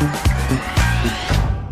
thank you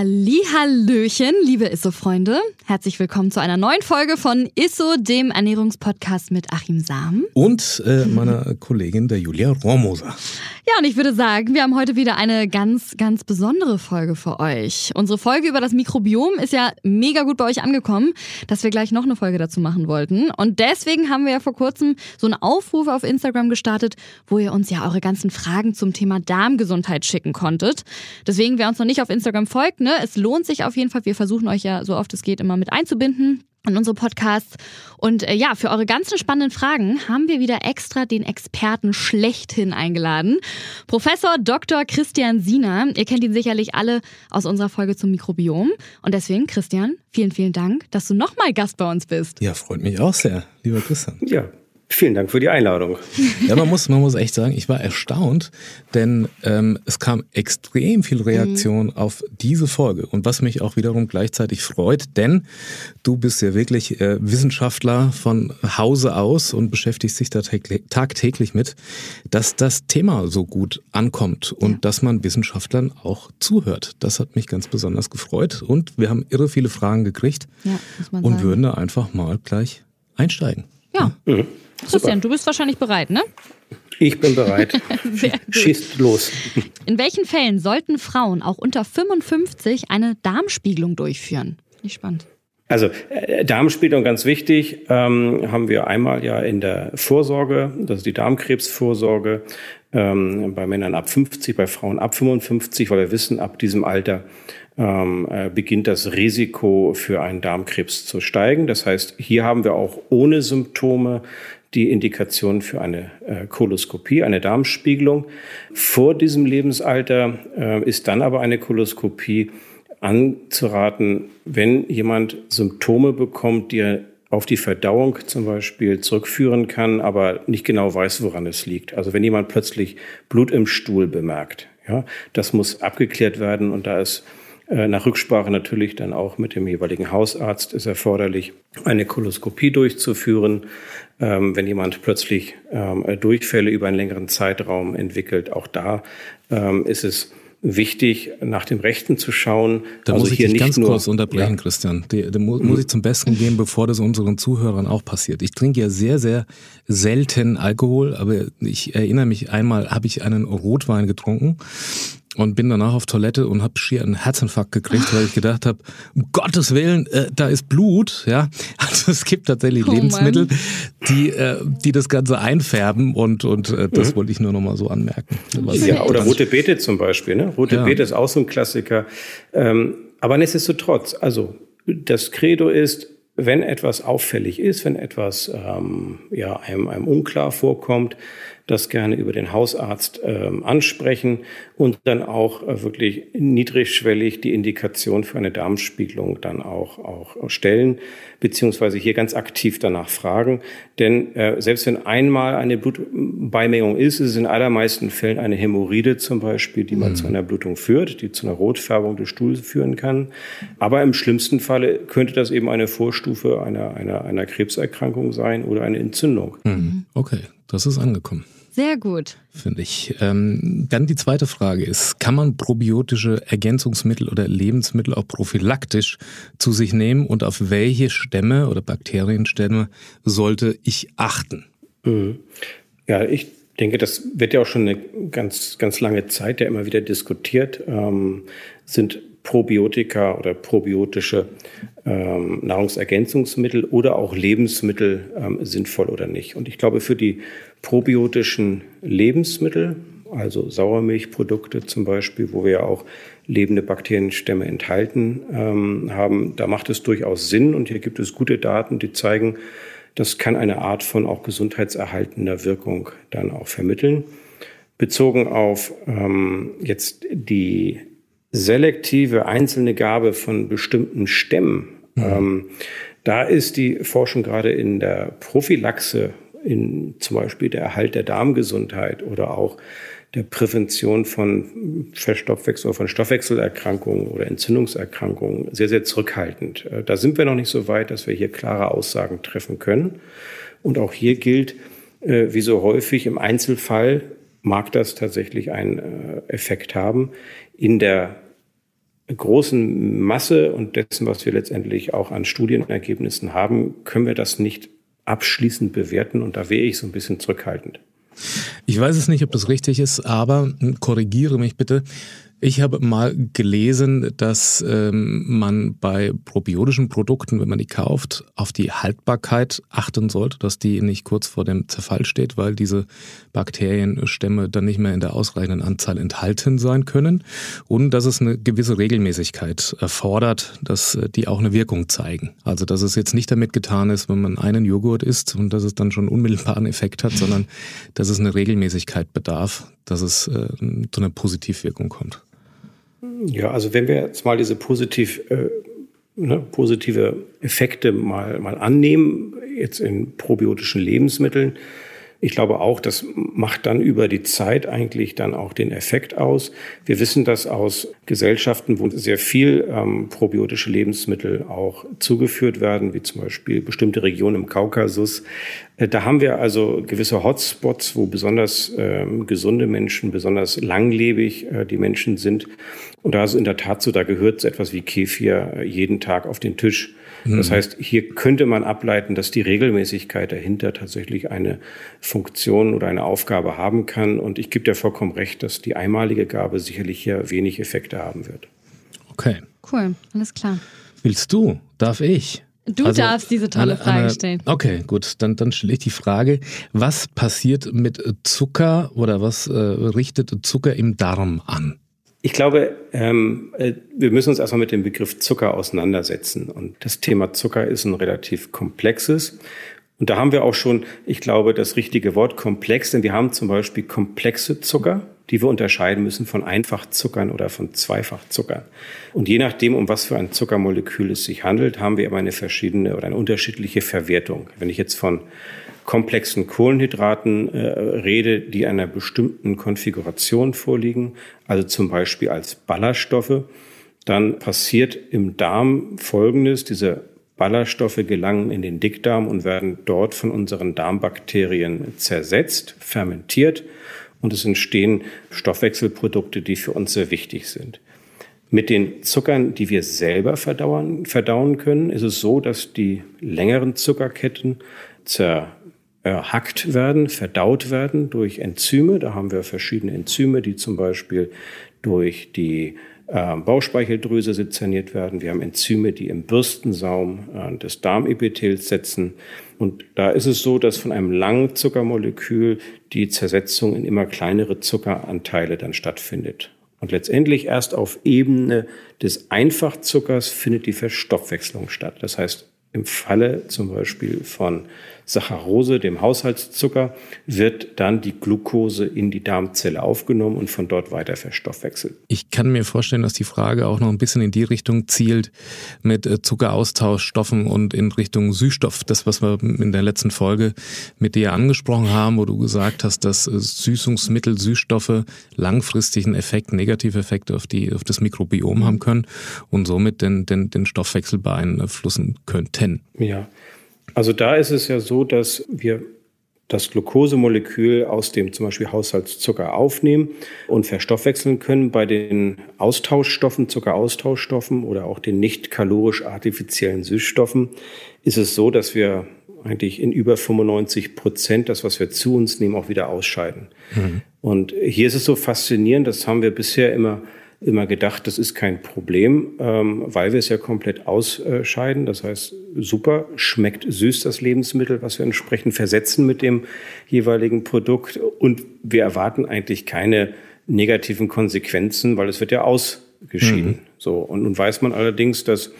al Hallöchen, liebe Isso-Freunde. Herzlich willkommen zu einer neuen Folge von Isso, dem Ernährungspodcast mit Achim Sam. Und äh, meiner Kollegin, der Julia Rohrmoser. Ja, und ich würde sagen, wir haben heute wieder eine ganz, ganz besondere Folge für euch. Unsere Folge über das Mikrobiom ist ja mega gut bei euch angekommen, dass wir gleich noch eine Folge dazu machen wollten. Und deswegen haben wir ja vor kurzem so einen Aufruf auf Instagram gestartet, wo ihr uns ja eure ganzen Fragen zum Thema Darmgesundheit schicken konntet. Deswegen, wer uns noch nicht auf Instagram folgt, ne, es lohnt sich auf jeden Fall. Wir versuchen euch ja so oft es geht immer mit einzubinden in unsere Podcasts. Und äh, ja, für eure ganzen spannenden Fragen haben wir wieder extra den Experten schlechthin eingeladen. Professor Dr. Christian Siener. Ihr kennt ihn sicherlich alle aus unserer Folge zum Mikrobiom. Und deswegen, Christian, vielen, vielen Dank, dass du nochmal Gast bei uns bist. Ja, freut mich auch sehr, lieber Christian. Ja, Vielen Dank für die Einladung. Ja, man muss, man muss echt sagen, ich war erstaunt, denn ähm, es kam extrem viel Reaktion mhm. auf diese Folge und was mich auch wiederum gleichzeitig freut, denn du bist ja wirklich äh, Wissenschaftler von Hause aus und beschäftigst dich da tagtäglich mit, dass das Thema so gut ankommt und ja. dass man Wissenschaftlern auch zuhört. Das hat mich ganz besonders gefreut und wir haben irre viele Fragen gekriegt ja, und sagen. würden da einfach mal gleich einsteigen. Ja. Mhm. Christian, Super. du bist wahrscheinlich bereit, ne? Ich bin bereit. Schießt los. In welchen Fällen sollten Frauen auch unter 55 eine Darmspiegelung durchführen? Nicht spannend. Also äh, Darmspiegelung ganz wichtig, ähm, haben wir einmal ja in der Vorsorge, das ist die Darmkrebsvorsorge ähm, bei Männern ab 50, bei Frauen ab 55, weil wir wissen, ab diesem Alter ähm, äh, beginnt das Risiko für einen Darmkrebs zu steigen. Das heißt, hier haben wir auch ohne Symptome die Indikation für eine äh, Koloskopie, eine Darmspiegelung. Vor diesem Lebensalter äh, ist dann aber eine Koloskopie anzuraten, wenn jemand Symptome bekommt, die er auf die Verdauung zum Beispiel zurückführen kann, aber nicht genau weiß, woran es liegt. Also wenn jemand plötzlich Blut im Stuhl bemerkt, ja, das muss abgeklärt werden und da ist nach Rücksprache natürlich dann auch mit dem jeweiligen Hausarzt ist erforderlich, eine Koloskopie durchzuführen. Ähm, wenn jemand plötzlich ähm, Durchfälle über einen längeren Zeitraum entwickelt, auch da ähm, ist es wichtig, nach dem Rechten zu schauen. Da also muss ich hier dich ganz nur, kurz unterbrechen, ja. Christian. Da muss, muss ich zum Besten geben, bevor das unseren Zuhörern auch passiert. Ich trinke ja sehr, sehr selten Alkohol, aber ich erinnere mich einmal, habe ich einen Rotwein getrunken und bin danach auf Toilette und habe schier einen Herzinfarkt gekriegt, weil ich gedacht habe, um Gottes Willen, äh, da ist Blut. Ja, also es gibt tatsächlich oh Lebensmittel, die äh, die das Ganze einfärben und und äh, das mhm. wollte ich nur noch mal so anmerken. Ja, oder rote Beete zum Beispiel. Ne? Rote ja. Beete ist auch so ein Klassiker. Ähm, aber nichtsdestotrotz, also das Credo ist, wenn etwas auffällig ist, wenn etwas ähm, ja, einem, einem unklar vorkommt, das gerne über den Hausarzt ähm, ansprechen und dann auch äh, wirklich niedrigschwellig die Indikation für eine Darmspiegelung dann auch, auch stellen, beziehungsweise hier ganz aktiv danach fragen. Denn äh, selbst wenn einmal eine Blutbeimengung ist, ist es in allermeisten Fällen eine Hämorrhoide zum Beispiel, die mal mhm. zu einer Blutung führt, die zu einer Rotfärbung des Stuhls führen kann. Aber im schlimmsten Falle könnte das eben eine Vorstufe einer, einer, einer Krebserkrankung sein oder eine Entzündung. Mhm. Okay, das ist angekommen. Sehr gut. Finde ich. Ähm, dann die zweite Frage ist, kann man probiotische Ergänzungsmittel oder Lebensmittel auch prophylaktisch zu sich nehmen und auf welche Stämme oder Bakterienstämme sollte ich achten? Mhm. Ja, ich denke, das wird ja auch schon eine ganz, ganz lange Zeit ja immer wieder diskutiert. Ähm, sind Probiotika oder probiotische ähm, Nahrungsergänzungsmittel oder auch Lebensmittel ähm, sinnvoll oder nicht? Und ich glaube, für die probiotischen Lebensmittel, also Sauermilchprodukte zum Beispiel, wo wir ja auch lebende Bakterienstämme enthalten ähm, haben, da macht es durchaus Sinn. Und hier gibt es gute Daten, die zeigen, das kann eine Art von auch gesundheitserhaltender Wirkung dann auch vermitteln. Bezogen auf ähm, jetzt die selektive einzelne Gabe von bestimmten Stämmen, mhm. ähm, da ist die Forschung gerade in der Prophylaxe, in zum Beispiel der Erhalt der Darmgesundheit oder auch der Prävention von Verstoffwechsel oder von Stoffwechselerkrankungen oder Entzündungserkrankungen sehr, sehr zurückhaltend. Äh, da sind wir noch nicht so weit, dass wir hier klare Aussagen treffen können. Und auch hier gilt, äh, wie so häufig im Einzelfall mag das tatsächlich einen äh, Effekt haben. In der großen Masse und dessen, was wir letztendlich auch an Studienergebnissen haben, können wir das nicht abschließend bewerten und da wäre ich so ein bisschen zurückhaltend. Ich weiß es nicht, ob das richtig ist, aber korrigiere mich bitte. Ich habe mal gelesen, dass ähm, man bei probiotischen Produkten, wenn man die kauft, auf die Haltbarkeit achten sollte, dass die nicht kurz vor dem Zerfall steht, weil diese Bakterienstämme dann nicht mehr in der ausreichenden Anzahl enthalten sein können und dass es eine gewisse Regelmäßigkeit erfordert, dass äh, die auch eine Wirkung zeigen. Also dass es jetzt nicht damit getan ist, wenn man einen Joghurt isst und dass es dann schon unmittelbaren Effekt hat, sondern dass es eine Regelmäßigkeit bedarf, dass es äh, zu einer Positivwirkung kommt. Ja, also wenn wir jetzt mal diese positiv, äh, ne, positive Effekte mal, mal annehmen, jetzt in probiotischen Lebensmitteln, ich glaube auch, das macht dann über die Zeit eigentlich dann auch den Effekt aus. Wir wissen das aus Gesellschaften, wo sehr viel ähm, probiotische Lebensmittel auch zugeführt werden, wie zum Beispiel bestimmte Regionen im Kaukasus. Äh, da haben wir also gewisse Hotspots, wo besonders ähm, gesunde Menschen, besonders langlebig äh, die Menschen sind. Und da ist in der Tat so, da gehört so etwas wie Kefir äh, jeden Tag auf den Tisch. Das mhm. heißt, hier könnte man ableiten, dass die Regelmäßigkeit dahinter tatsächlich eine Funktion oder eine Aufgabe haben kann. Und ich gebe dir vollkommen recht, dass die einmalige Gabe sicherlich hier wenig Effekte haben wird. Okay. Cool, alles klar. Willst du? Darf ich? Du also, darfst diese tolle Frage eine, stellen. Okay, gut. Dann, dann stelle ich die Frage, was passiert mit Zucker oder was äh, richtet Zucker im Darm an? Ich glaube, ähm, äh, wir müssen uns erstmal mit dem Begriff Zucker auseinandersetzen. Und das Thema Zucker ist ein relativ komplexes. Und da haben wir auch schon, ich glaube, das richtige Wort komplex, denn wir haben zum Beispiel komplexe Zucker, die wir unterscheiden müssen von Einfachzuckern oder von Zweifachzuckern. Und je nachdem, um was für ein Zuckermolekül es sich handelt, haben wir aber eine verschiedene oder eine unterschiedliche Verwertung. Wenn ich jetzt von komplexen Kohlenhydraten äh, rede, die einer bestimmten Konfiguration vorliegen, also zum Beispiel als Ballaststoffe, dann passiert im Darm Folgendes. Diese Ballaststoffe gelangen in den Dickdarm und werden dort von unseren Darmbakterien zersetzt, fermentiert und es entstehen Stoffwechselprodukte, die für uns sehr wichtig sind. Mit den Zuckern, die wir selber verdauen, verdauen können, ist es so, dass die längeren Zuckerketten zer erhackt werden, verdaut werden durch Enzyme. Da haben wir verschiedene Enzyme, die zum Beispiel durch die äh, Bauchspeicheldrüse sezerniert werden. Wir haben Enzyme, die im Bürstensaum äh, des Darmepithels setzen. Und da ist es so, dass von einem langen Zuckermolekül die Zersetzung in immer kleinere Zuckeranteile dann stattfindet. Und letztendlich erst auf Ebene des Einfachzuckers findet die Verstoffwechslung statt. Das heißt, im Falle zum Beispiel von Saccharose, dem Haushaltszucker, wird dann die Glucose in die Darmzelle aufgenommen und von dort weiter verstoffwechselt. Ich kann mir vorstellen, dass die Frage auch noch ein bisschen in die Richtung zielt mit äh, Zuckeraustauschstoffen und in Richtung Süßstoff. Das, was wir in der letzten Folge mit dir angesprochen haben, wo du gesagt hast, dass äh, Süßungsmittel, Süßstoffe langfristig einen Effekt, Negativeffekt auf, die, auf das Mikrobiom haben können und somit den, den, den Stoffwechsel beeinflussen könnten. Ja. Also da ist es ja so, dass wir das Glukosemolekül aus dem zum Beispiel Haushaltszucker aufnehmen und verstoffwechseln können. Bei den Austauschstoffen, Zuckeraustauschstoffen oder auch den nicht kalorisch artifiziellen Süßstoffen ist es so, dass wir eigentlich in über 95 Prozent das, was wir zu uns nehmen, auch wieder ausscheiden. Mhm. Und hier ist es so faszinierend, das haben wir bisher immer immer gedacht, das ist kein Problem, ähm, weil wir es ja komplett ausscheiden. Das heißt, super, schmeckt süß das Lebensmittel, was wir entsprechend versetzen mit dem jeweiligen Produkt. Und wir erwarten eigentlich keine negativen Konsequenzen, weil es wird ja ausgeschieden. Mhm. So. Und nun weiß man allerdings, dass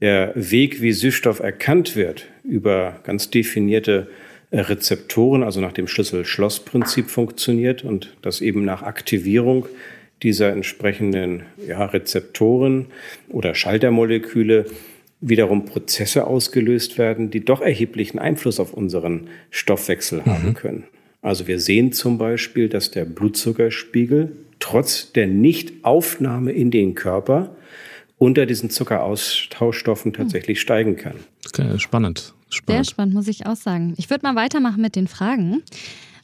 der Weg, wie Süßstoff erkannt wird, über ganz definierte äh, Rezeptoren, also nach dem Schlüssel-Schloss-Prinzip funktioniert und dass eben nach Aktivierung dieser entsprechenden ja, Rezeptoren oder Schaltermoleküle wiederum Prozesse ausgelöst werden, die doch erheblichen Einfluss auf unseren Stoffwechsel mhm. haben können. Also wir sehen zum Beispiel, dass der Blutzuckerspiegel trotz der Nichtaufnahme in den Körper unter diesen Zuckeraustauschstoffen tatsächlich mhm. steigen kann. Okay, spannend. spannend. Sehr spannend, muss ich auch sagen. Ich würde mal weitermachen mit den Fragen.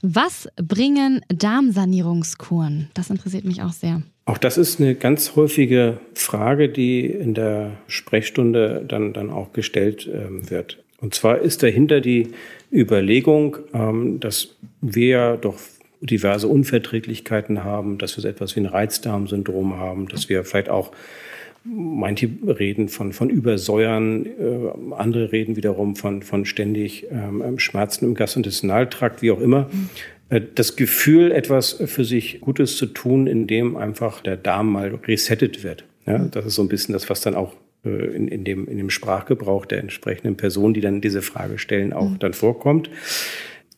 Was bringen Darmsanierungskuren? Das interessiert mich auch sehr. Auch das ist eine ganz häufige Frage, die in der Sprechstunde dann, dann auch gestellt ähm, wird. Und zwar ist dahinter die Überlegung, ähm, dass wir ja doch diverse Unverträglichkeiten haben, dass wir so etwas wie ein Reizdarmsyndrom haben, dass wir vielleicht auch Manche reden von, von Übersäuern, äh, andere reden wiederum von, von ständig ähm, Schmerzen im Gastrointestinaltrakt, wie auch immer. Äh, das Gefühl, etwas für sich Gutes zu tun, indem einfach der Darm mal resettet wird. Ja, das ist so ein bisschen das, was dann auch äh, in, in, dem, in dem Sprachgebrauch der entsprechenden Person, die dann diese Frage stellen, auch mhm. dann vorkommt.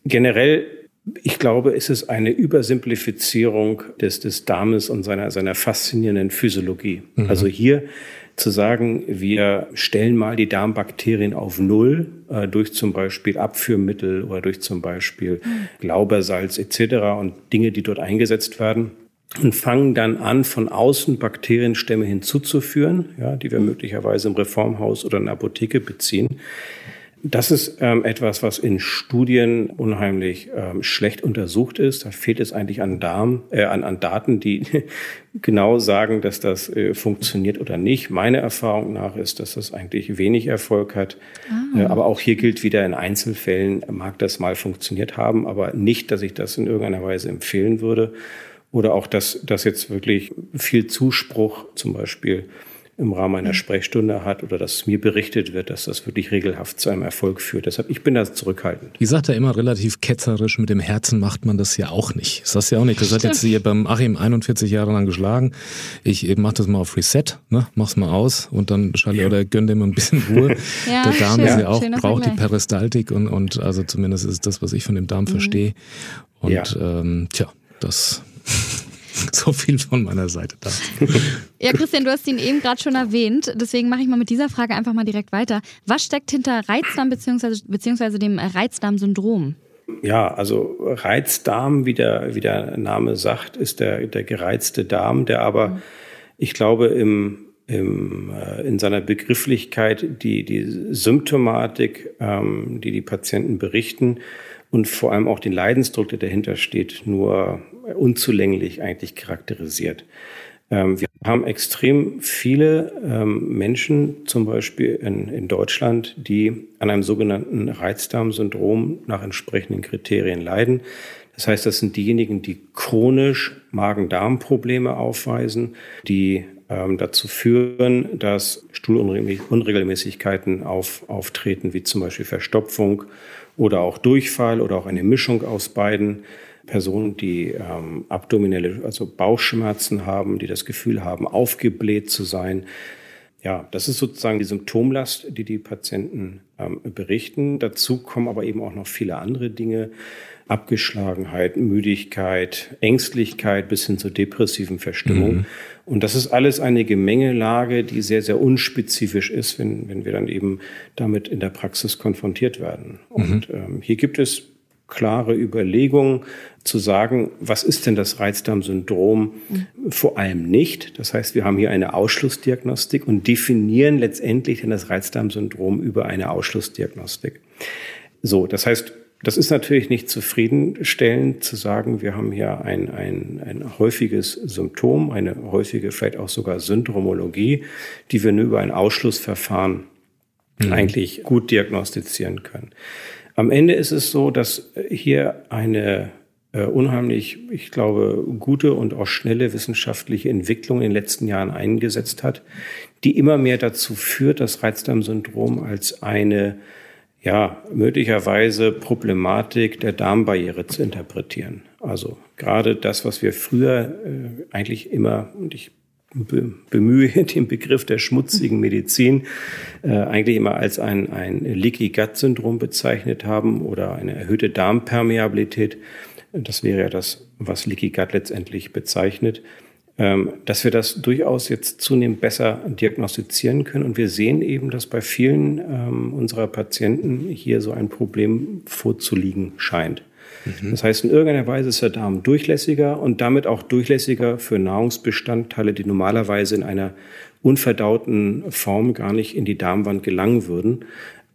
Generell ich glaube, es ist eine Übersimplifizierung des, des Darmes und seiner, seiner faszinierenden Physiologie. Mhm. Also hier zu sagen, wir stellen mal die Darmbakterien auf Null äh, durch zum Beispiel Abführmittel oder durch zum Beispiel mhm. Glaubersalz etc. und Dinge, die dort eingesetzt werden und fangen dann an, von außen Bakterienstämme hinzuzuführen, ja, die wir möglicherweise im Reformhaus oder in der Apotheke beziehen. Das ist ähm, etwas, was in Studien unheimlich ähm, schlecht untersucht ist. Da fehlt es eigentlich an, Darm, äh, an, an Daten, die genau sagen, dass das äh, funktioniert oder nicht. Meine Erfahrung nach ist, dass das eigentlich wenig Erfolg hat. Ah. Äh, aber auch hier gilt wieder, in Einzelfällen mag das mal funktioniert haben, aber nicht, dass ich das in irgendeiner Weise empfehlen würde. Oder auch, dass, dass jetzt wirklich viel Zuspruch zum Beispiel im Rahmen einer Sprechstunde hat oder dass mir berichtet wird, dass das wirklich regelhaft zu einem Erfolg führt. Deshalb, ich bin da zurückhaltend. Ich sagt ja immer relativ ketzerisch, mit dem Herzen macht man das ja auch nicht. Das hast du ja auch nicht. Das hat jetzt hier beim Achim 41 Jahre lang geschlagen. Ich mach das mal auf Reset, ne? mach's mal aus und dann schalte oder gönn dem ein bisschen Ruhe. ja, Der Darm schön, ist ja auch, braucht die Peristaltik und, und also zumindest ist das, was ich von dem Darm mhm. verstehe. Und ja. ähm, tja, das So viel von meiner Seite da. Ja, Christian, du hast ihn eben gerade schon erwähnt. Deswegen mache ich mal mit dieser Frage einfach mal direkt weiter. Was steckt hinter Reizdarm bzw. beziehungsweise dem Reizdarmsyndrom? Ja, also Reizdarm, wie der, wie der Name sagt, ist der, der gereizte Darm, der aber, mhm. ich glaube, im, im, äh, in seiner Begrifflichkeit die, die Symptomatik, ähm, die die Patienten berichten und vor allem auch den Leidensdruck, der dahinter steht, nur unzulänglich eigentlich charakterisiert. Ähm, wir haben extrem viele ähm, Menschen, zum Beispiel in, in Deutschland, die an einem sogenannten Reizdarmsyndrom nach entsprechenden Kriterien leiden. Das heißt, das sind diejenigen, die chronisch Magen-Darm-Probleme aufweisen, die dazu führen, dass Stuhlunregelmäßigkeiten auf, auftreten, wie zum Beispiel Verstopfung oder auch Durchfall oder auch eine Mischung aus beiden. Personen, die ähm, abdominelle, also Bauchschmerzen haben, die das Gefühl haben, aufgebläht zu sein. Ja, das ist sozusagen die Symptomlast, die die Patienten ähm, berichten. Dazu kommen aber eben auch noch viele andere Dinge. Abgeschlagenheit, Müdigkeit, Ängstlichkeit bis hin zur depressiven Verstimmung. Mhm. Und das ist alles eine Gemengelage, die sehr, sehr unspezifisch ist, wenn, wenn wir dann eben damit in der Praxis konfrontiert werden. Mhm. Und ähm, hier gibt es klare Überlegung zu sagen, was ist denn das Reizdarmsyndrom? Mhm. Vor allem nicht. Das heißt, wir haben hier eine Ausschlussdiagnostik und definieren letztendlich denn das Reizdarmsyndrom über eine Ausschlussdiagnostik. So, das heißt, das ist natürlich nicht zufriedenstellend zu sagen, wir haben hier ein, ein, ein häufiges Symptom, eine häufige vielleicht auch sogar Syndromologie, die wir nur über ein Ausschlussverfahren mhm. eigentlich gut diagnostizieren können. Am Ende ist es so, dass hier eine äh, unheimlich, ich glaube, gute und auch schnelle wissenschaftliche Entwicklung in den letzten Jahren eingesetzt hat, die immer mehr dazu führt, das Reizdarmsyndrom als eine ja, möglicherweise Problematik der Darmbarriere zu interpretieren. Also gerade das, was wir früher äh, eigentlich immer, und ich bemühe den Begriff der schmutzigen Medizin, äh, eigentlich immer als ein, ein Leaky Gut Syndrom bezeichnet haben oder eine erhöhte Darmpermeabilität. Das wäre ja das, was Leaky Gut letztendlich bezeichnet. Ähm, dass wir das durchaus jetzt zunehmend besser diagnostizieren können. Und wir sehen eben, dass bei vielen ähm, unserer Patienten hier so ein Problem vorzuliegen scheint. Mhm. Das heißt, in irgendeiner Weise ist der Darm durchlässiger und damit auch durchlässiger für Nahrungsbestandteile, die normalerweise in einer unverdauten Form gar nicht in die Darmwand gelangen würden.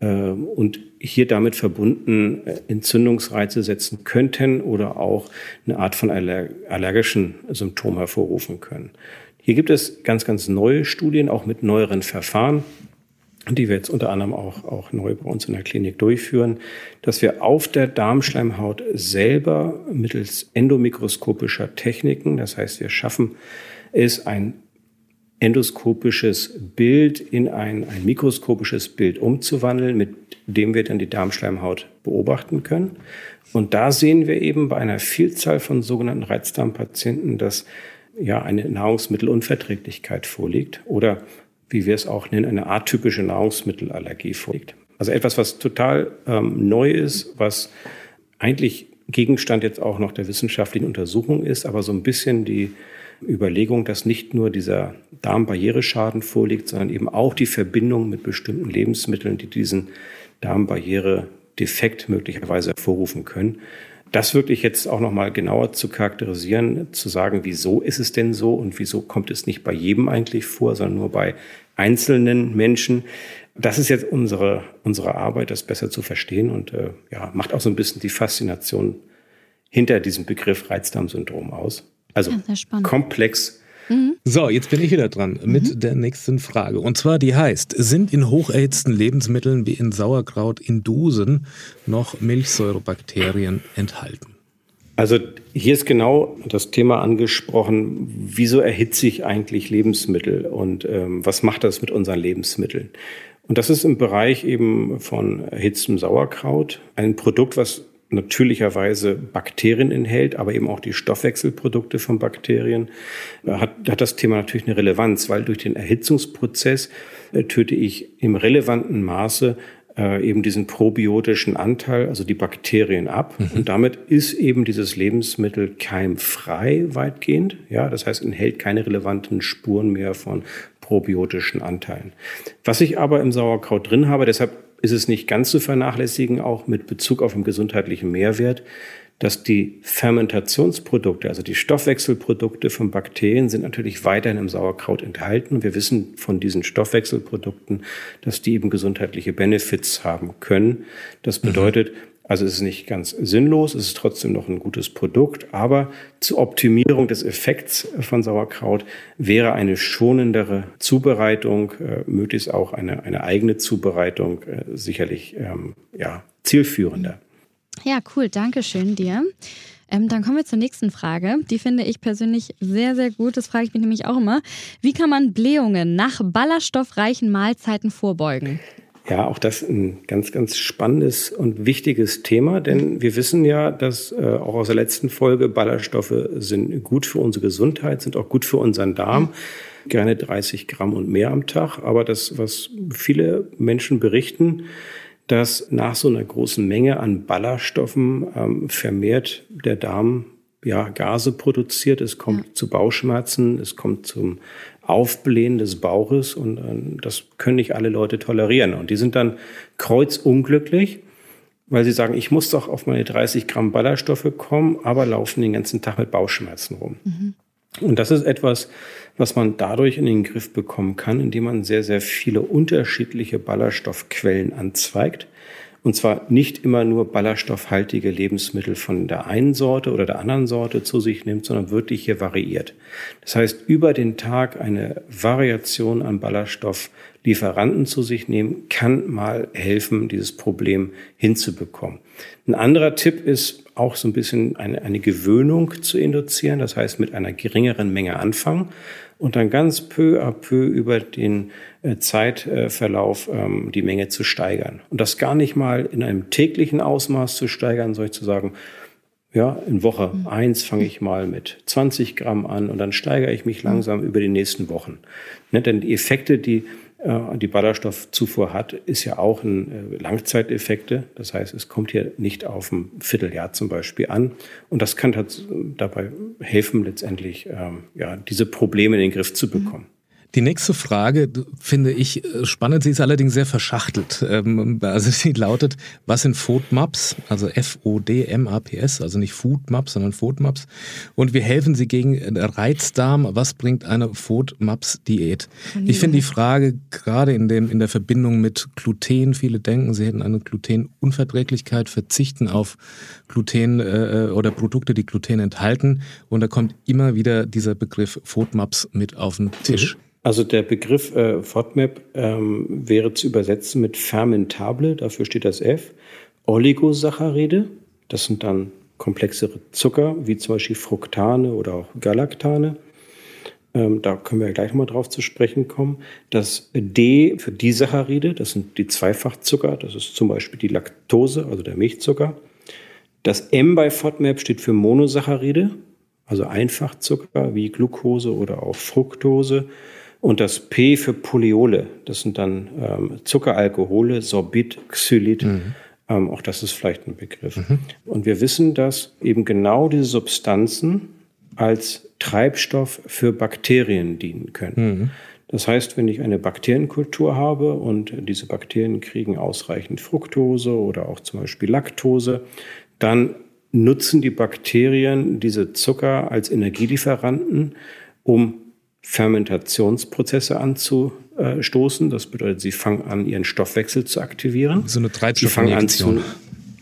Ähm, und hier damit verbunden äh, Entzündungsreize setzen könnten oder auch eine Art von allergischen Symptom hervorrufen können. Hier gibt es ganz, ganz neue Studien, auch mit neueren Verfahren, die wir jetzt unter anderem auch, auch neu bei uns in der Klinik durchführen, dass wir auf der Darmschleimhaut selber mittels endomikroskopischer Techniken, das heißt, wir schaffen es, ein endoskopisches Bild in ein, ein mikroskopisches Bild umzuwandeln, mit dem wir dann die Darmschleimhaut beobachten können. Und da sehen wir eben bei einer Vielzahl von sogenannten Reizdarmpatienten, dass ja eine Nahrungsmittelunverträglichkeit vorliegt oder wie wir es auch nennen, eine atypische Nahrungsmittelallergie vorliegt. Also etwas, was total ähm, neu ist, was eigentlich Gegenstand jetzt auch noch der wissenschaftlichen Untersuchung ist, aber so ein bisschen die Überlegung, dass nicht nur dieser Darmbarriereschaden vorliegt, sondern eben auch die Verbindung mit bestimmten Lebensmitteln, die diesen Darmbarriere-Defekt möglicherweise hervorrufen können. Das wirklich jetzt auch nochmal genauer zu charakterisieren, zu sagen, wieso ist es denn so und wieso kommt es nicht bei jedem eigentlich vor, sondern nur bei einzelnen Menschen. Das ist jetzt unsere, unsere Arbeit, das besser zu verstehen und äh, ja, macht auch so ein bisschen die Faszination hinter diesem Begriff Reizdarmsyndrom aus. Also ja, komplex. Mhm. So, jetzt bin ich wieder dran mit mhm. der nächsten Frage. Und zwar die heißt, sind in hocherhitzten Lebensmitteln wie in Sauerkraut in Dosen noch Milchsäurebakterien enthalten? Also hier ist genau das Thema angesprochen, wieso erhitze ich eigentlich Lebensmittel und ähm, was macht das mit unseren Lebensmitteln? Und das ist im Bereich eben von erhitztem Sauerkraut ein Produkt, was natürlicherweise Bakterien enthält, aber eben auch die Stoffwechselprodukte von Bakterien, äh, hat, hat das Thema natürlich eine Relevanz, weil durch den Erhitzungsprozess äh, töte ich im relevanten Maße äh, eben diesen probiotischen Anteil, also die Bakterien ab. Mhm. Und damit ist eben dieses Lebensmittel keimfrei weitgehend. Ja, das heißt, enthält keine relevanten Spuren mehr von probiotischen Anteilen. Was ich aber im Sauerkraut drin habe, deshalb ist es nicht ganz zu vernachlässigen, auch mit Bezug auf den gesundheitlichen Mehrwert, dass die Fermentationsprodukte, also die Stoffwechselprodukte von Bakterien, sind natürlich weiterhin im Sauerkraut enthalten. Wir wissen von diesen Stoffwechselprodukten, dass die eben gesundheitliche Benefits haben können. Das mhm. bedeutet. Also es ist nicht ganz sinnlos, es ist trotzdem noch ein gutes Produkt, aber zur Optimierung des Effekts von Sauerkraut wäre eine schonendere Zubereitung, äh, möglichst auch eine, eine eigene Zubereitung, äh, sicherlich ähm, ja, zielführender. Ja, cool, danke schön dir. Ähm, dann kommen wir zur nächsten Frage. Die finde ich persönlich sehr, sehr gut. Das frage ich mich nämlich auch immer. Wie kann man Blähungen nach ballaststoffreichen Mahlzeiten vorbeugen? Ja, auch das ein ganz, ganz spannendes und wichtiges Thema, denn wir wissen ja, dass äh, auch aus der letzten Folge Ballaststoffe sind gut für unsere Gesundheit, sind auch gut für unseren Darm. Gerne 30 Gramm und mehr am Tag. Aber das, was viele Menschen berichten, dass nach so einer großen Menge an Ballaststoffen ähm, vermehrt der Darm ja, Gase produziert, es kommt ja. zu Bauchschmerzen, es kommt zum Aufblähen des Bauches und äh, das können nicht alle Leute tolerieren. Und die sind dann kreuzunglücklich, weil sie sagen, ich muss doch auf meine 30 Gramm Ballaststoffe kommen, aber laufen den ganzen Tag mit Bauchschmerzen rum. Mhm. Und das ist etwas, was man dadurch in den Griff bekommen kann, indem man sehr, sehr viele unterschiedliche Ballaststoffquellen anzweigt Und zwar nicht immer nur ballaststoffhaltige Lebensmittel von der einen Sorte oder der anderen Sorte zu sich nimmt, sondern wirklich hier variiert. Das heißt, über den Tag eine Variation an Ballaststofflieferanten zu sich nehmen, kann mal helfen, dieses Problem hinzubekommen. Ein anderer Tipp ist auch so ein bisschen eine, eine Gewöhnung zu induzieren, das heißt mit einer geringeren Menge anfangen und dann ganz peu à peu über den äh, Zeitverlauf ähm, die Menge zu steigern. Und das gar nicht mal in einem täglichen Ausmaß zu steigern, sondern zu sagen, ja, in Woche mhm. eins fange ich mal mit 20 Gramm an und dann steigere ich mich langsam über die nächsten Wochen. Ne, denn die Effekte, die die Ballaststoffzufuhr hat, ist ja auch ein äh, Langzeiteffekte. Das heißt, es kommt hier nicht auf ein Vierteljahr zum Beispiel an. Und das kann dabei helfen, letztendlich ähm, ja, diese Probleme in den Griff zu bekommen. Die nächste Frage finde ich äh, spannend. Sie ist allerdings sehr verschachtelt. Ähm, also sie lautet, was sind FODMAPs? Also F-O-D-M-A-P-S, also nicht FoodMaps, sondern FODMAPs. Und wie helfen sie gegen Reizdarm? Was bringt eine FODMAPs-Diät? Ich finde die Frage gerade in, dem, in der Verbindung mit Gluten, viele denken, sie hätten eine Glutenunverträglichkeit, verzichten auf Gluten äh, oder Produkte, die Gluten enthalten. Und da kommt immer wieder dieser Begriff FODMAPs mit auf den Tisch. Mhm. Also der Begriff äh, FODMAP ähm, wäre zu übersetzen mit fermentable, dafür steht das F. Oligosaccharide, das sind dann komplexere Zucker, wie zum Beispiel Fructane oder auch Galaktane. Ähm, da können wir gleich mal drauf zu sprechen kommen. Das D für Disaccharide, das sind die Zweifachzucker, das ist zum Beispiel die Laktose, also der Milchzucker. Das M bei FODMAP steht für Monosaccharide, also Einfachzucker wie Glucose oder auch Fructose. Und das P für Polyole, das sind dann ähm, Zuckeralkohole, Sorbit, Xylit. Mhm. Ähm, auch das ist vielleicht ein Begriff. Mhm. Und wir wissen, dass eben genau diese Substanzen als Treibstoff für Bakterien dienen können. Mhm. Das heißt, wenn ich eine Bakterienkultur habe und diese Bakterien kriegen ausreichend Fructose oder auch zum Beispiel Laktose, dann nutzen die Bakterien diese Zucker als Energielieferanten, um Fermentationsprozesse anzustoßen. Das bedeutet, sie fangen an, ihren Stoffwechsel zu aktivieren. So eine Treibstoffinjektion.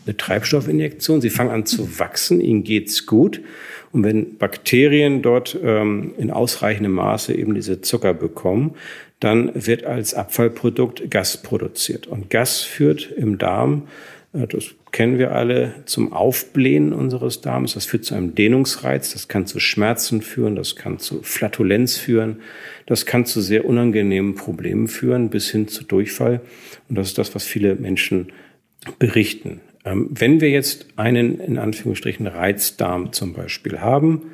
Eine Treibstoffinjektion. Sie fangen an zu wachsen, ihnen geht's gut. Und wenn Bakterien dort ähm, in ausreichendem Maße eben diese Zucker bekommen, dann wird als Abfallprodukt Gas produziert. Und Gas führt im Darm das kennen wir alle zum Aufblähen unseres Darms. Das führt zu einem Dehnungsreiz. Das kann zu Schmerzen führen. Das kann zu Flatulenz führen. Das kann zu sehr unangenehmen Problemen führen, bis hin zu Durchfall. Und das ist das, was viele Menschen berichten. Ähm, wenn wir jetzt einen, in Anführungsstrichen, Reizdarm zum Beispiel haben,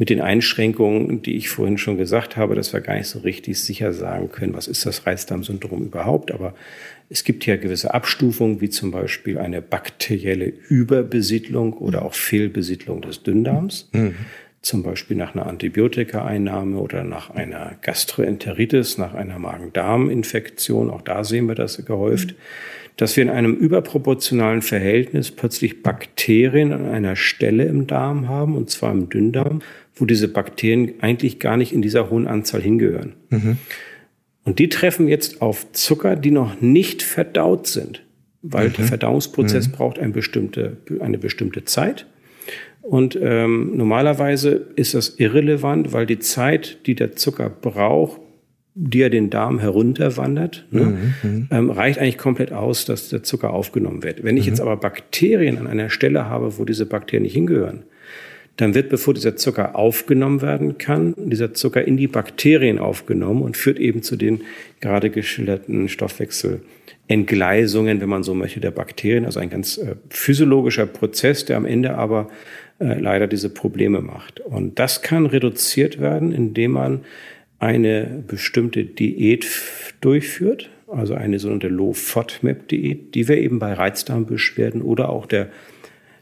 mit den Einschränkungen, die ich vorhin schon gesagt habe, dass wir gar nicht so richtig sicher sagen können, was ist das Reizdarmsyndrom überhaupt. Aber es gibt ja gewisse Abstufungen, wie zum Beispiel eine bakterielle Überbesiedlung oder auch Fehlbesiedlung des Dünndarms. Mhm. Zum Beispiel nach einer Antibiotikaeinnahme oder nach einer Gastroenteritis, nach einer Magen-Darm-Infektion. Auch da sehen wir das gehäuft. Dass wir in einem überproportionalen Verhältnis plötzlich Bakterien an einer Stelle im Darm haben, und zwar im Dünndarm, wo diese Bakterien eigentlich gar nicht in dieser hohen Anzahl hingehören. Mhm. Und die treffen jetzt auf Zucker, die noch nicht verdaut sind, weil mhm. der Verdauungsprozess mhm. braucht eine bestimmte, eine bestimmte Zeit. Und ähm, normalerweise ist das irrelevant, weil die Zeit, die der Zucker braucht, die er den Darm herunterwandert, ne, mhm, mhm. ähm, reicht eigentlich komplett aus, dass der Zucker aufgenommen wird. Wenn ich mhm. jetzt aber Bakterien an einer Stelle habe, wo diese Bakterien nicht hingehören, dann wird, bevor dieser Zucker aufgenommen werden kann, dieser Zucker in die Bakterien aufgenommen und führt eben zu den gerade geschilderten Stoffwechselentgleisungen, wenn man so möchte, der Bakterien. Also ein ganz äh, physiologischer Prozess, der am Ende aber äh, leider diese Probleme macht. Und das kann reduziert werden, indem man eine bestimmte Diät durchführt, also eine sogenannte Low-FODMAP-Diät, die wir eben bei Reizdarmbeschwerden oder auch der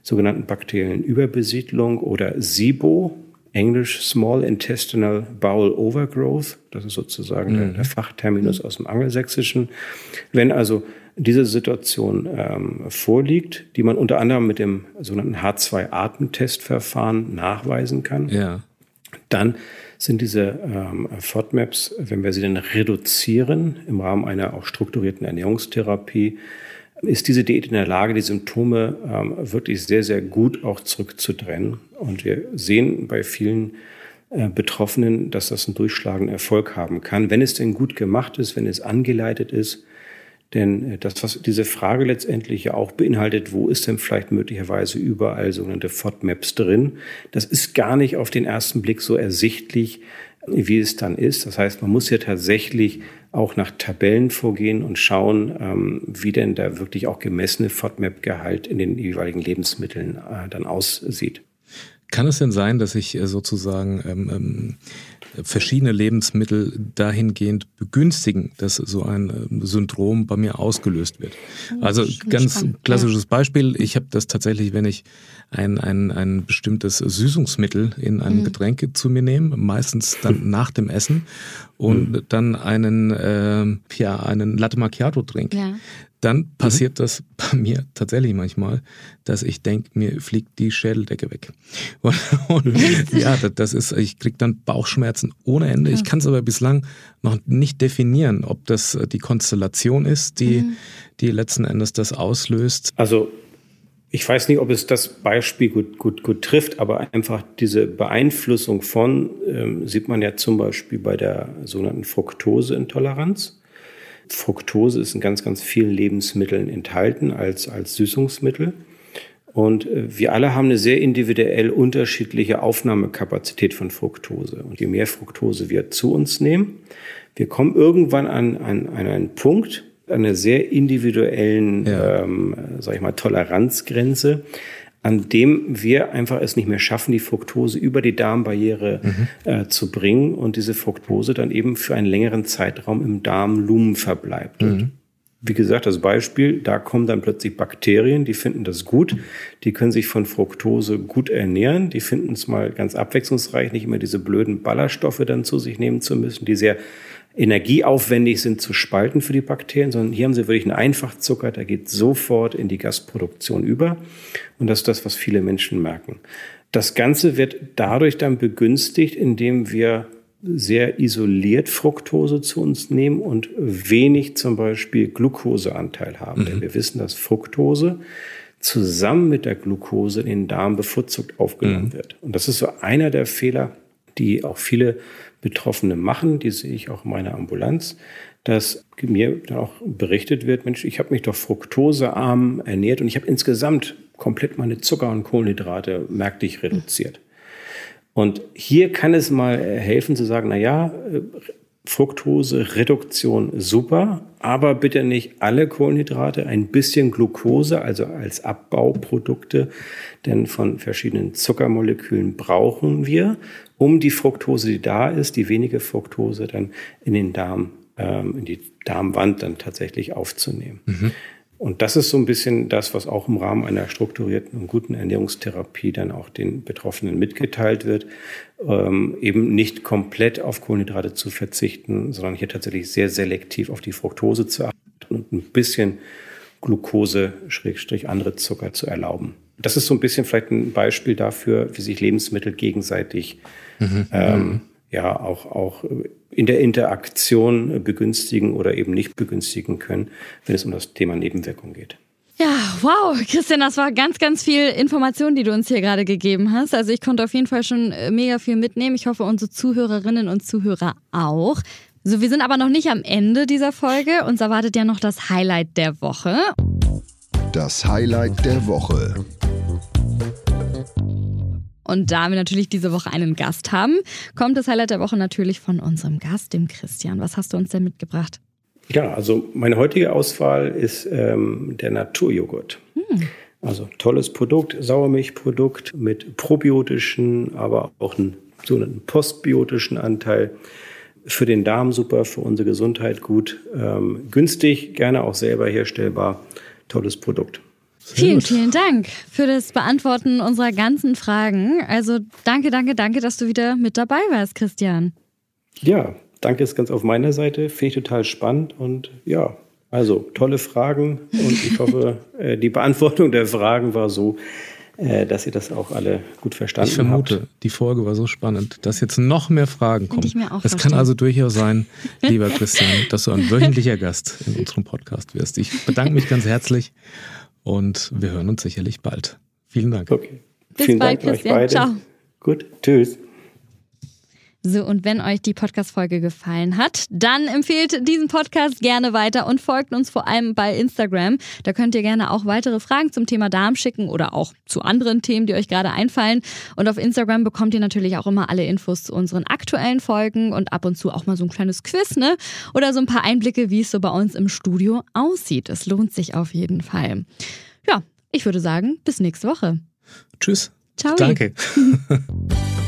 sogenannten bakteriellen Überbesiedlung oder SIBO, Englisch Small Intestinal Bowel Overgrowth, das ist sozusagen mhm. der, der, Fachterminus aus dem Angelsächsischen. Wenn also diese Situation ähm, vorliegt, die man unter anderem mit dem sogenannten H2-Atemtestverfahren nachweisen kann, ja. dann sind diese ähm, FODMAPs, wenn wir sie dann reduzieren im Rahmen einer auch strukturierten Ernährungstherapie, ist diese Diät in der Lage, die Symptome ähm, wirklich sehr, sehr gut auch zurückzudrängen. Und wir sehen bei vielen äh, Betroffenen, dass das einen durchschlagenden Erfolg haben kann, wenn es denn gut gemacht ist, wenn es angeleitet ist. Denn äh, das, was diese Frage letztendlich ja auch beinhaltet, wo ist denn vielleicht möglicherweise überall sogenannte FODMAPs drin, das ist gar nicht auf den ersten Blick so ersichtlich, wie es dann ist. Das heißt, man muss ja tatsächlich auch nach Tabellen vorgehen und schauen, ähm, wie denn da wirklich auch gemessene FODMAP-Gehalt in den jeweiligen Lebensmitteln äh, dann aussieht. Kann es denn sein, dass ich äh, sozusagen ähm, ähm, verschiedene Lebensmittel dahingehend begünstigen, dass so ein ähm, Syndrom bei mir ausgelöst wird? Oh, also ganz spannend. klassisches Beispiel, ich habe das tatsächlich, wenn ich ein, ein, ein bestimmtes Süßungsmittel in einem mhm. Getränk zu mir nehme, meistens dann nach dem Essen und mhm. dann einen, äh, ja, einen Latte Macchiato trinke. Ja dann mhm. passiert mhm. das bei mir tatsächlich manchmal, dass ich denke, mir fliegt die Schädeldecke weg. Und, und ja, das ist, ich kriege dann Bauchschmerzen ohne Ende. Ich kann es aber bislang noch nicht definieren, ob das die Konstellation ist, die, mhm. die letzten Endes das auslöst. Also ich weiß nicht, ob es das Beispiel gut, gut, gut trifft, aber einfach diese Beeinflussung von ähm, sieht man ja zum Beispiel bei der sogenannten Fructoseintoleranz. Fructose ist in ganz, ganz vielen Lebensmitteln enthalten als, als Süßungsmittel. Und äh, wir alle haben eine sehr individuell unterschiedliche Aufnahmekapazität von Fructose. Und je mehr Fructose wir zu uns nehmen, wir kommen irgendwann an, an, an einen Punkt, einer sehr individuellen, ja. ähm, sag ich mal, Toleranzgrenze, an dem wir einfach es nicht mehr schaffen, die Fructose über die Darmbarriere mhm. äh, zu bringen und diese Fructose dann eben für einen längeren Zeitraum im Darmlumen verbleibt. Mhm. wie gesagt, das Beispiel, da kommen dann plötzlich Bakterien, die finden das gut, die können sich von Fructose gut ernähren, die finden es mal ganz abwechslungsreich, nicht immer diese blöden Ballaststoffe dann zu sich nehmen zu müssen, die sehr energieaufwendig sind zu spalten für die Bakterien, sondern hier haben sie wirklich einen Einfachzucker, der geht sofort in die Gasproduktion über. Und das ist das, was viele Menschen merken. Das Ganze wird dadurch dann begünstigt, indem wir sehr isoliert Fructose zu uns nehmen und wenig zum Beispiel Glukoseanteil haben. Mhm. Denn wir wissen, dass Fructose zusammen mit der Glucose in den Darm bevorzugt aufgenommen mhm. wird. Und das ist so einer der Fehler, die auch viele Betroffene machen, die sehe ich auch in meiner Ambulanz, dass mir dann auch berichtet wird, Mensch, ich habe mich doch fruktosearm ernährt und ich habe insgesamt komplett meine Zucker- und Kohlenhydrate merklich reduziert. Und hier kann es mal helfen zu sagen, na ja, Fructose-Reduktion super, aber bitte nicht alle Kohlenhydrate, ein bisschen Glucose, also als Abbauprodukte, denn von verschiedenen Zuckermolekülen brauchen wir um die Fructose, die da ist, die wenige Fructose dann in den Darm, ähm, in die Darmwand dann tatsächlich aufzunehmen. Mhm. Und das ist so ein bisschen das, was auch im Rahmen einer strukturierten und guten Ernährungstherapie dann auch den Betroffenen mitgeteilt wird, ähm, eben nicht komplett auf Kohlenhydrate zu verzichten, sondern hier tatsächlich sehr selektiv auf die Fructose zu achten und ein bisschen Glucose, Schrägstrich, andere Zucker zu erlauben. Das ist so ein bisschen vielleicht ein Beispiel dafür, wie sich Lebensmittel gegenseitig mhm. ähm, ja auch, auch in der Interaktion begünstigen oder eben nicht begünstigen können, wenn es um das Thema Nebenwirkung geht. Ja, wow, Christian, das war ganz, ganz viel Information, die du uns hier gerade gegeben hast. Also ich konnte auf jeden Fall schon äh, mega viel mitnehmen. Ich hoffe, unsere Zuhörerinnen und Zuhörer auch. So, wir sind aber noch nicht am Ende dieser Folge. Uns erwartet ja noch das Highlight der Woche. Das Highlight der Woche. Und da wir natürlich diese Woche einen Gast haben, kommt das Highlight der Woche natürlich von unserem Gast, dem Christian. Was hast du uns denn mitgebracht? Ja, also meine heutige Auswahl ist ähm, der Naturjoghurt. Hm. Also tolles Produkt, Sauermilchprodukt mit probiotischen, aber auch einen sogenannten postbiotischen Anteil. Für den Darm super, für unsere Gesundheit gut, ähm, günstig, gerne auch selber herstellbar. Tolles Produkt. Vielen, vielen Dank für das Beantworten unserer ganzen Fragen. Also danke, danke, danke, dass du wieder mit dabei warst, Christian. Ja, danke ist ganz auf meiner Seite. Finde ich total spannend und ja, also tolle Fragen und ich hoffe, äh, die Beantwortung der Fragen war so, äh, dass ihr das auch alle gut verstanden Ich vermute, habt. die Folge war so spannend, dass jetzt noch mehr Fragen kommen. ich mir auch es kann also durchaus sein, lieber Christian, dass du ein wöchentlicher Gast in unserem Podcast wirst. Ich bedanke mich ganz herzlich und wir hören uns sicherlich bald. Vielen Dank. Okay. Bis Vielen bald, Dank euch Christian. beide. Ciao. Gut, tschüss. So, und wenn euch die Podcast-Folge gefallen hat, dann empfehlt diesen Podcast gerne weiter und folgt uns vor allem bei Instagram. Da könnt ihr gerne auch weitere Fragen zum Thema Darm schicken oder auch zu anderen Themen, die euch gerade einfallen. Und auf Instagram bekommt ihr natürlich auch immer alle Infos zu unseren aktuellen Folgen und ab und zu auch mal so ein kleines Quiz, ne? Oder so ein paar Einblicke, wie es so bei uns im Studio aussieht. Es lohnt sich auf jeden Fall. Ja, ich würde sagen, bis nächste Woche. Tschüss. Ciao. Danke.